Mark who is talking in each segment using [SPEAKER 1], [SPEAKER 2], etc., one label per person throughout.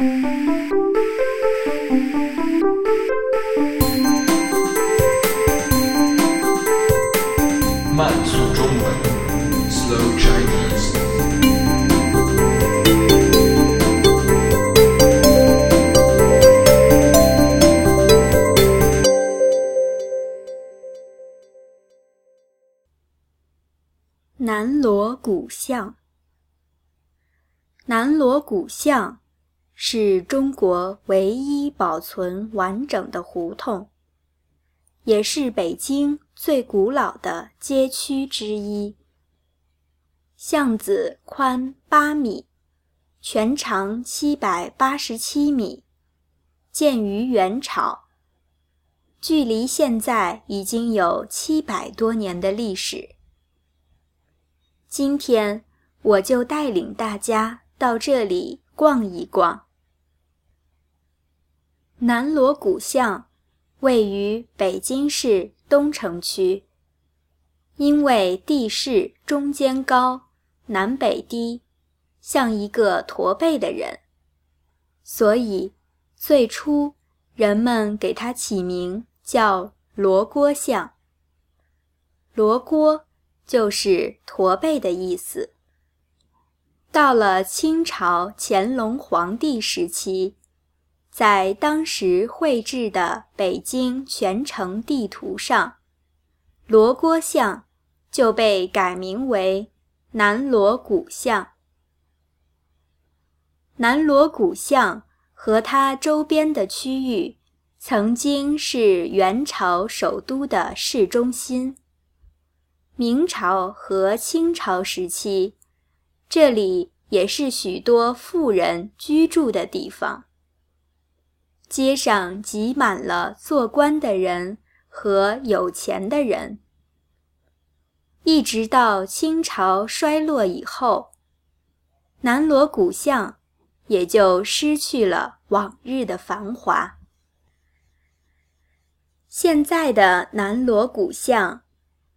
[SPEAKER 1] 慢速中文，Slow Chinese。
[SPEAKER 2] 南锣鼓巷。南锣鼓巷是中国唯一保存完整的胡同，也是北京最古老的街区之一。巷子宽八米，全长七百八十七米，建于元朝，距离现在已经有七百多年的历史。今天我就带领大家到这里逛一逛。南锣鼓巷位于北京市东城区，因为地势中间高、南北低，像一个驼背的人，所以最初人们给它起名叫锣锅巷。锣锅。就是驼背的意思。到了清朝乾隆皇帝时期，在当时绘制的北京全城地图上，罗锅巷就被改名为南锣鼓巷。南锣鼓巷和它周边的区域，曾经是元朝首都的市中心。明朝和清朝时期，这里也是许多富人居住的地方。街上挤满了做官的人和有钱的人。一直到清朝衰落以后，南锣鼓巷也就失去了往日的繁华。现在的南锣鼓巷。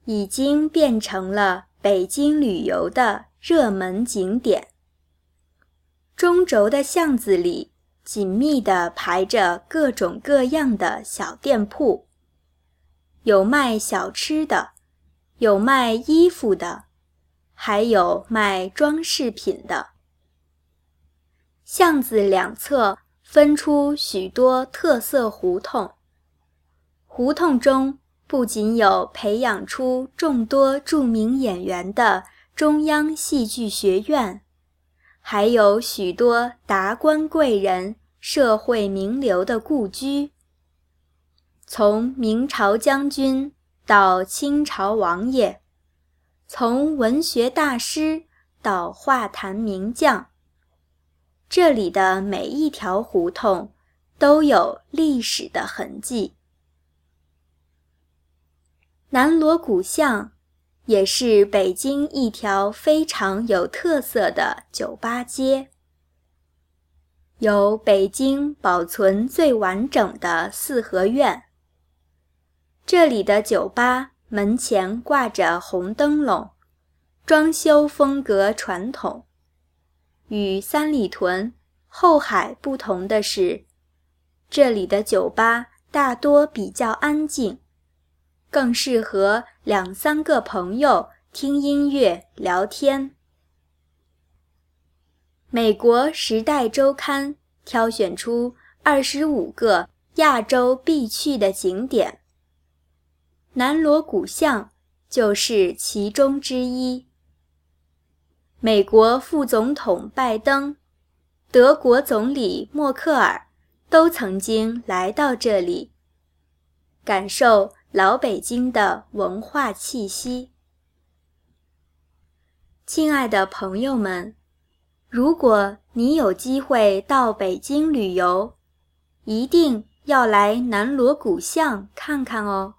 [SPEAKER 2] 已经变成了北京旅游的热门景点。中轴的巷子里紧密地排着各种各样的小店铺，有卖小吃的，有卖衣服的，还有卖装饰品的。巷子两侧分出许多特色胡同，胡同中。不仅有培养出众多著名演员的中央戏剧学院，还有许多达官贵人、社会名流的故居。从明朝将军到清朝王爷，从文学大师到画坛名将，这里的每一条胡同都有历史的痕迹。南锣鼓巷也是北京一条非常有特色的酒吧街，有北京保存最完整的四合院。这里的酒吧门前挂着红灯笼，装修风格传统。与三里屯、后海不同的是，这里的酒吧大多比较安静。更适合两三个朋友听音乐聊天。美国《时代周刊》挑选出二十五个亚洲必去的景点，南锣鼓巷就是其中之一。美国副总统拜登、德国总理默克尔都曾经来到这里，感受。老北京的文化气息，亲爱的朋友们，如果你有机会到北京旅游，一定要来南锣鼓巷看看哦。